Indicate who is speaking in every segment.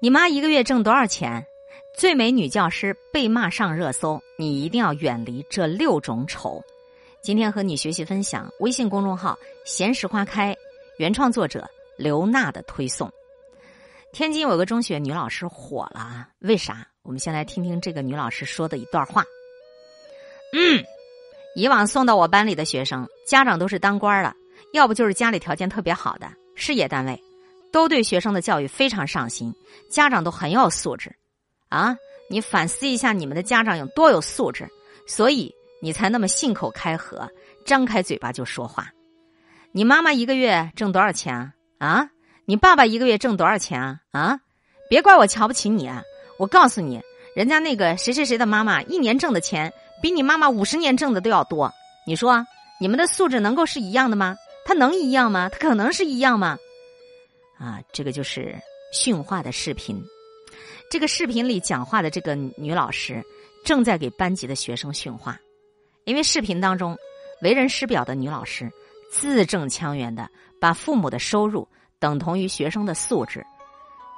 Speaker 1: 你妈一个月挣多少钱？最美女教师被骂上热搜，你一定要远离这六种丑。今天和你学习分享微信公众号“闲时花开”原创作者刘娜的推送。天津有个中学女老师火了啊，为啥？我们先来听听这个女老师说的一段话。嗯，以往送到我班里的学生，家长都是当官的，要不就是家里条件特别好的事业单位。都对学生的教育非常上心，家长都很有素质，啊！你反思一下，你们的家长有多有素质，所以你才那么信口开河，张开嘴巴就说话。你妈妈一个月挣多少钱啊？啊！你爸爸一个月挣多少钱啊？啊！别怪我瞧不起你啊！我告诉你，人家那个谁谁谁的妈妈一年挣的钱比你妈妈五十年挣的都要多。你说你们的素质能够是一样的吗？他能一样吗？他可能是一样吗？啊，这个就是训话的视频。这个视频里讲话的这个女老师正在给班级的学生训话，因为视频当中为人师表的女老师字正腔圆的把父母的收入等同于学生的素质，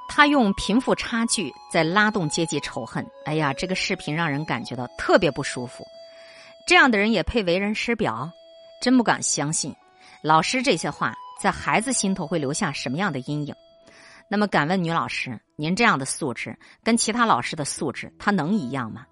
Speaker 1: 她用贫富差距在拉动阶级仇恨。哎呀，这个视频让人感觉到特别不舒服。这样的人也配为人师表？真不敢相信，老师这些话。在孩子心头会留下什么样的阴影？那么，敢问女老师，您这样的素质跟其他老师的素质，他能一样吗？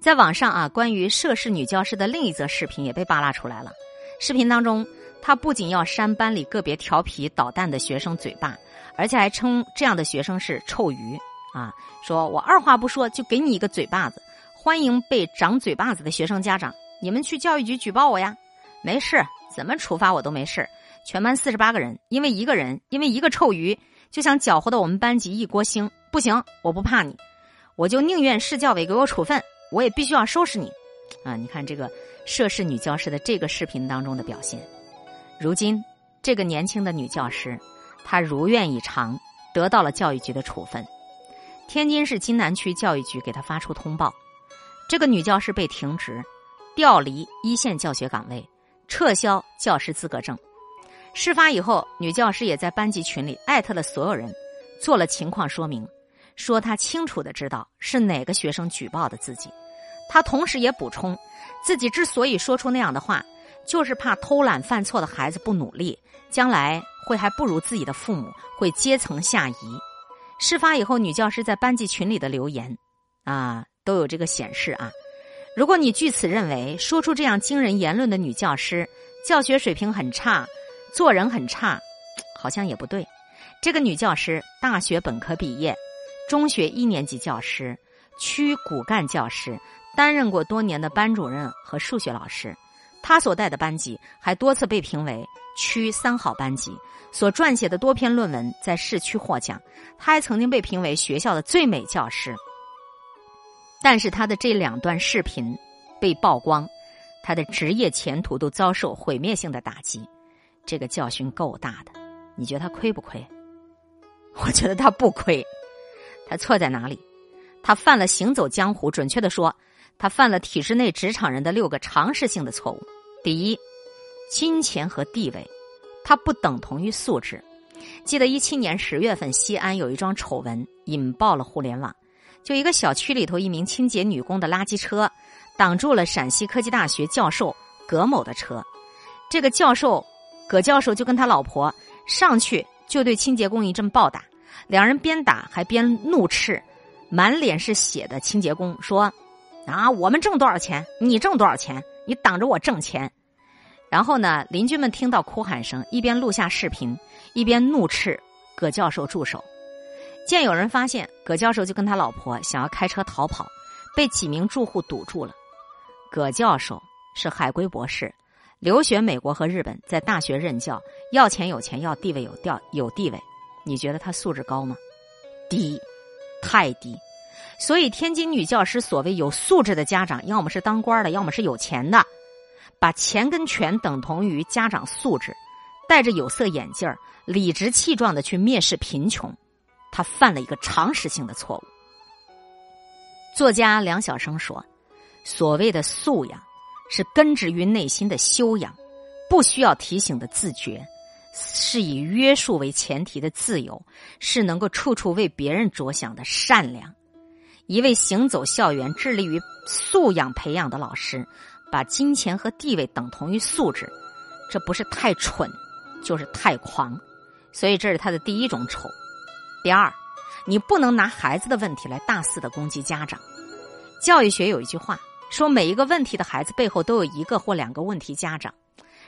Speaker 1: 在网上啊，关于涉事女教师的另一则视频也被扒拉出来了。视频当中，她不仅要扇班里个别调皮捣蛋的学生嘴巴，而且还称这样的学生是臭鱼啊！说我二话不说就给你一个嘴巴子，欢迎被长嘴巴子的学生家长，你们去教育局举报我呀！没事，怎么处罚我都没事。全班四十八个人，因为一个人，因为一个臭鱼，就想搅和到我们班级一锅腥。不行，我不怕你，我就宁愿市教委给我处分，我也必须要收拾你。啊，你看这个涉事女教师的这个视频当中的表现。如今，这个年轻的女教师，她如愿以偿，得到了教育局的处分。天津市津南区教育局给她发出通报，这个女教师被停职，调离一线教学岗位，撤销教师资格证。事发以后，女教师也在班级群里艾特了所有人，做了情况说明，说她清楚的知道是哪个学生举报的自己。她同时也补充，自己之所以说出那样的话，就是怕偷懒犯错的孩子不努力，将来会还不如自己的父母，会阶层下移。事发以后，女教师在班级群里的留言，啊，都有这个显示啊。如果你据此认为说出这样惊人言论的女教师教学水平很差，做人很差，好像也不对。这个女教师大学本科毕业，中学一年级教师，区骨干教师，担任过多年的班主任和数学老师。她所带的班级还多次被评为区三好班级，所撰写的多篇论文在市区获奖。她还曾经被评为学校的最美教师。但是她的这两段视频被曝光，她的职业前途都遭受毁灭性的打击。这个教训够大的，你觉得他亏不亏？我觉得他不亏。他错在哪里？他犯了行走江湖，准确的说，他犯了体制内职场人的六个常识性的错误。第一，金钱和地位，它不等同于素质。记得一七年十月份，西安有一桩丑闻引爆了互联网，就一个小区里头一名清洁女工的垃圾车，挡住了陕西科技大学教授葛某的车，这个教授。葛教授就跟他老婆上去就对清洁工一阵暴打，两人边打还边怒斥满脸是血的清洁工说：“啊，我们挣多少钱？你挣多少钱？你挡着我挣钱。”然后呢，邻居们听到哭喊声，一边录下视频，一边怒斥葛教授住手。见有人发现，葛教授就跟他老婆想要开车逃跑，被几名住户堵住了。葛教授是海归博士。留学美国和日本，在大学任教，要钱有钱，要地位有调有地位，你觉得他素质高吗？低，太低。所以天津女教师所谓有素质的家长，要么是当官的，要么是有钱的，把钱跟权等同于家长素质，戴着有色眼镜儿，理直气壮的去蔑视贫穷，他犯了一个常识性的错误。作家梁晓声说：“所谓的素养。”是根植于内心的修养，不需要提醒的自觉，是以约束为前提的自由，是能够处处为别人着想的善良。一位行走校园、致力于素养培养的老师，把金钱和地位等同于素质，这不是太蠢，就是太狂。所以这是他的第一种丑。第二，你不能拿孩子的问题来大肆的攻击家长。教育学有一句话说，每一个问题的孩子背后都有一个或两个问题家长，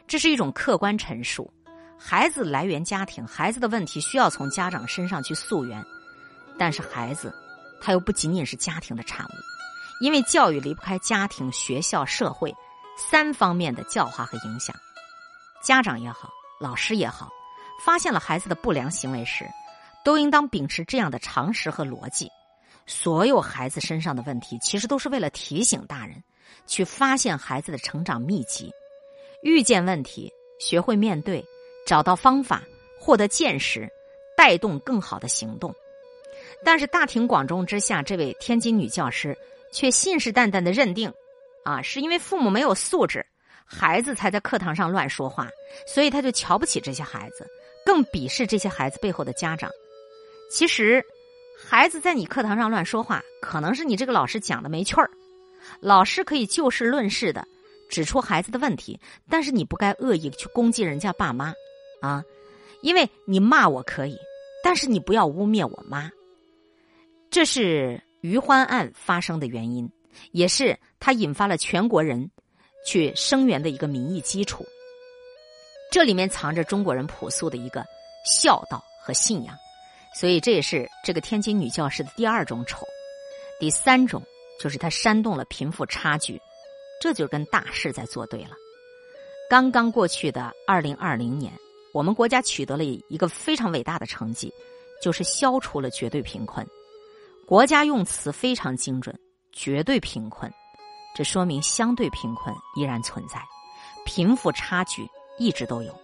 Speaker 1: 这是一种客观陈述。孩子来源家庭，孩子的问题需要从家长身上去溯源，但是孩子他又不仅仅是家庭的产物，因为教育离不开家庭、学校、社会三方面的教化和影响。家长也好，老师也好，发现了孩子的不良行为时，都应当秉持这样的常识和逻辑：所有孩子身上的问题，其实都是为了提醒大人去发现孩子的成长秘籍，遇见问题，学会面对。找到方法，获得见识，带动更好的行动。但是大庭广众之下，这位天津女教师却信誓旦旦的认定，啊，是因为父母没有素质，孩子才在课堂上乱说话，所以他就瞧不起这些孩子，更鄙视这些孩子背后的家长。其实，孩子在你课堂上乱说话，可能是你这个老师讲的没趣儿。老师可以就事论事的指出孩子的问题，但是你不该恶意去攻击人家爸妈。啊，因为你骂我可以，但是你不要污蔑我妈。这是余欢案发生的原因，也是他引发了全国人去声援的一个民意基础。这里面藏着中国人朴素的一个孝道和信仰，所以这也是这个天津女教师的第二种丑。第三种就是她煽动了贫富差距，这就跟大势在作对了。刚刚过去的二零二零年。我们国家取得了一个非常伟大的成绩，就是消除了绝对贫困。国家用词非常精准，绝对贫困，这说明相对贫困依然存在，贫富差距一直都有。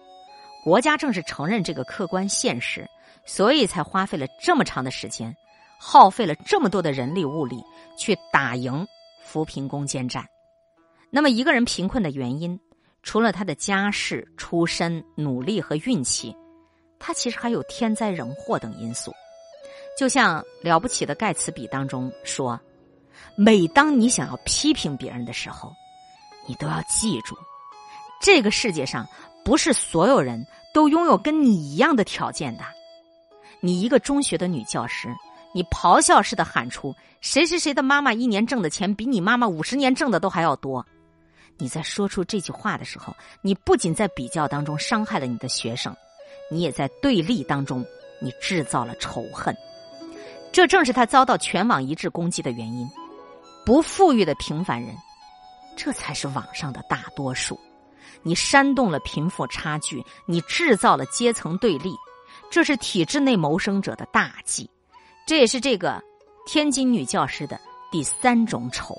Speaker 1: 国家正是承认这个客观现实，所以才花费了这么长的时间，耗费了这么多的人力物力去打赢扶贫攻坚战。那么，一个人贫困的原因？除了他的家世、出身、努力和运气，他其实还有天灾人祸等因素。就像《了不起的盖茨比》当中说：“每当你想要批评别人的时候，你都要记住，这个世界上不是所有人都拥有跟你一样的条件的。你一个中学的女教师，你咆哮似的喊出‘谁谁谁的妈妈一年挣的钱比你妈妈五十年挣的都还要多’。”你在说出这句话的时候，你不仅在比较当中伤害了你的学生，你也在对立当中，你制造了仇恨。这正是他遭到全网一致攻击的原因。不富裕的平凡人，这才是网上的大多数。你煽动了贫富差距，你制造了阶层对立，这是体制内谋生者的大忌。这也是这个天津女教师的第三种丑。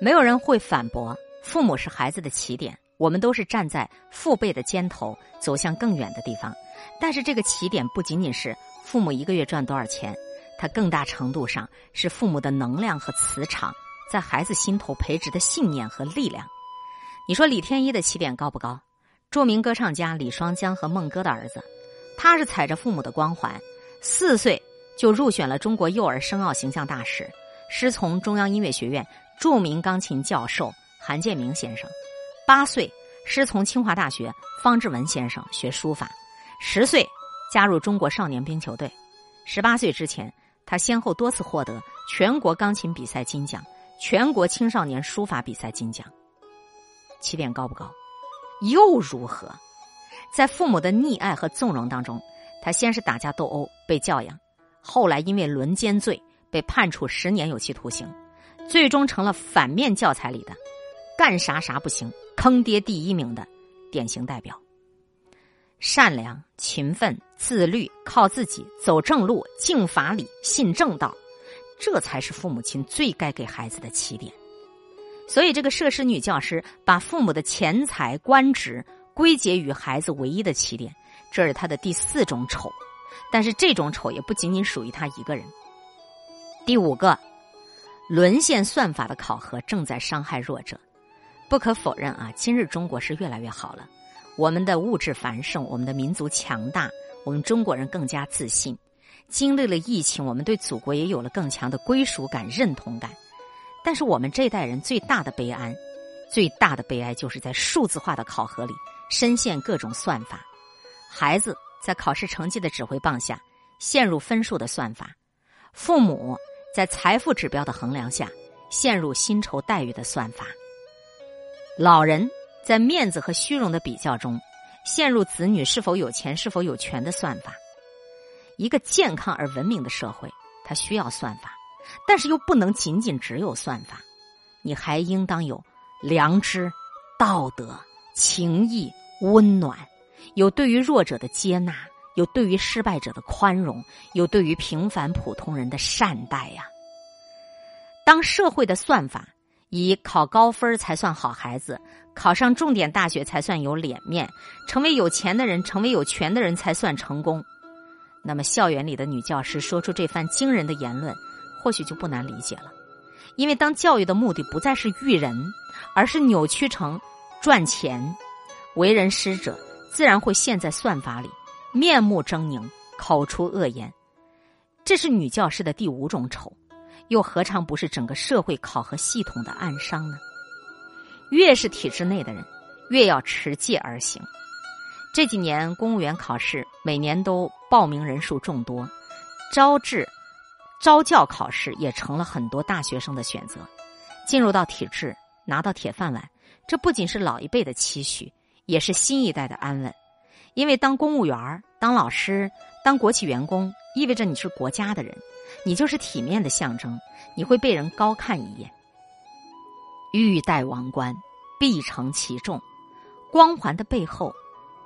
Speaker 1: 没有人会反驳。父母是孩子的起点，我们都是站在父辈的肩头走向更远的地方。但是这个起点不仅仅是父母一个月赚多少钱，它更大程度上是父母的能量和磁场在孩子心头培植的信念和力量。你说李天一的起点高不高？著名歌唱家李双江和孟歌的儿子，他是踩着父母的光环，四岁就入选了中国幼儿声奥形象大使，师从中央音乐学院著名钢琴教授。韩建明先生，八岁师从清华大学方志文先生学书法，十岁加入中国少年冰球队，十八岁之前，他先后多次获得全国钢琴比赛金奖、全国青少年书法比赛金奖。起点高不高？又如何？在父母的溺爱和纵容当中，他先是打架斗殴被教养，后来因为轮奸罪被判处十年有期徒刑，最终成了反面教材里的。干啥啥不行，坑爹第一名的典型代表。善良、勤奋、自律，靠自己，走正路，敬法理，信正道，这才是父母亲最该给孩子的起点。所以，这个涉事女教师把父母的钱财、官职归结于孩子唯一的起点，这是他的第四种丑。但是，这种丑也不仅仅属于他一个人。第五个，沦陷算法的考核正在伤害弱者。不可否认啊，今日中国是越来越好了。我们的物质繁盛，我们的民族强大，我们中国人更加自信。经历了疫情，我们对祖国也有了更强的归属感、认同感。但是我们这代人最大的悲哀，最大的悲哀就是在数字化的考核里深陷各种算法。孩子在考试成绩的指挥棒下陷入分数的算法，父母在财富指标的衡量下陷入薪酬待遇的算法，老人在面子和虚荣的比较中陷入子女是否有钱、是否有权的算法。一个健康而文明的社会，它需要算法，但是又不能仅仅只有算法，你还应当有良知、道德、情义、温暖，有对于弱者的接纳，有对于失败者的宽容，有对于平凡普通人的善待呀。当社会的算法以考高分才算好孩子，考上重点大学才算有脸面，成为有钱的人、成为有权的人才算成功。那么，校园里的女教师说出这番惊人的言论，或许就不难理解了。因为当教育的目的不再是育人，而是扭曲成赚钱，为人师者自然会陷在算法里，面目狰狞，口出恶言。这是女教师的第五种丑，又何尝不是整个社会考核系统的暗伤呢？越是体制内的人，越要持戒而行。这几年公务员考试每年都报名人数众多，招致招教考试也成了很多大学生的选择。进入到体制，拿到铁饭碗，这不仅是老一辈的期许，也是新一代的安稳。因为当公务员、当老师、当国企员工，意味着你是国家的人，你就是体面的象征，你会被人高看一眼。欲戴王冠，必承其重，光环的背后。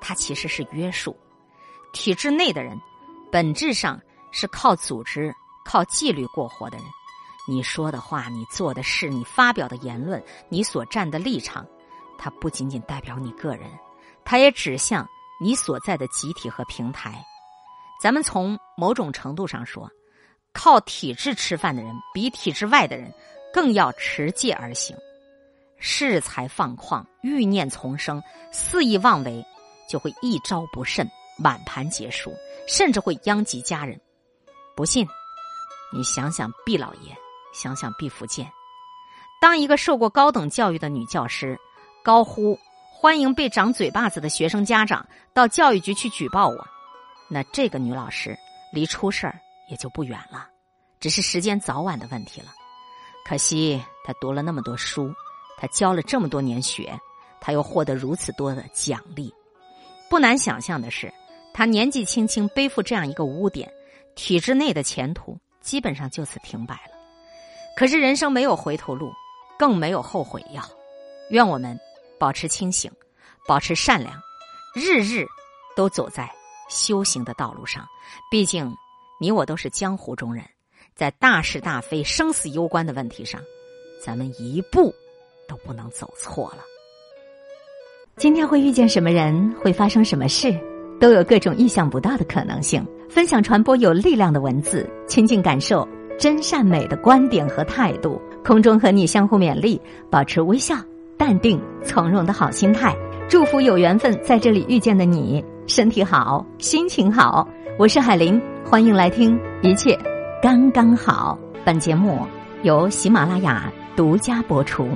Speaker 1: 它其实是约束，体制内的人，本质上是靠组织、靠纪律过活的人。你说的话，你做的事，你发表的言论，你所站的立场，它不仅仅代表你个人，它也指向你所在的集体和平台。咱们从某种程度上说，靠体制吃饭的人，比体制外的人更要持戒而行，恃才放旷，欲念丛生，肆意妄为。就会一招不慎，满盘皆输，甚至会殃及家人。不信，你想想毕老爷，想想毕福剑。当一个受过高等教育的女教师高呼欢迎被长嘴巴子的学生家长到教育局去举报我，那这个女老师离出事儿也就不远了，只是时间早晚的问题了。可惜她读了那么多书，她教了这么多年学，她又获得如此多的奖励。不难想象的是，她年纪轻轻背负这样一个污点，体制内的前途基本上就此停摆了。可是人生没有回头路，更没有后悔药。愿我们保持清醒，保持善良，日日都走在修行的道路上。毕竟，你我都是江湖中人，在大是大非、生死攸关的问题上，咱们一步都不能走错了。今天会遇见什么人，会发生什么事，都有各种意想不到的可能性。分享传播有力量的文字，亲近感受真善美的观点和态度。空中和你相互勉励，保持微笑、淡定、从容的好心态。祝福有缘分在这里遇见的你，身体好，心情好。我是海林，欢迎来听一切刚刚好。本节目由喜马拉雅独家播出。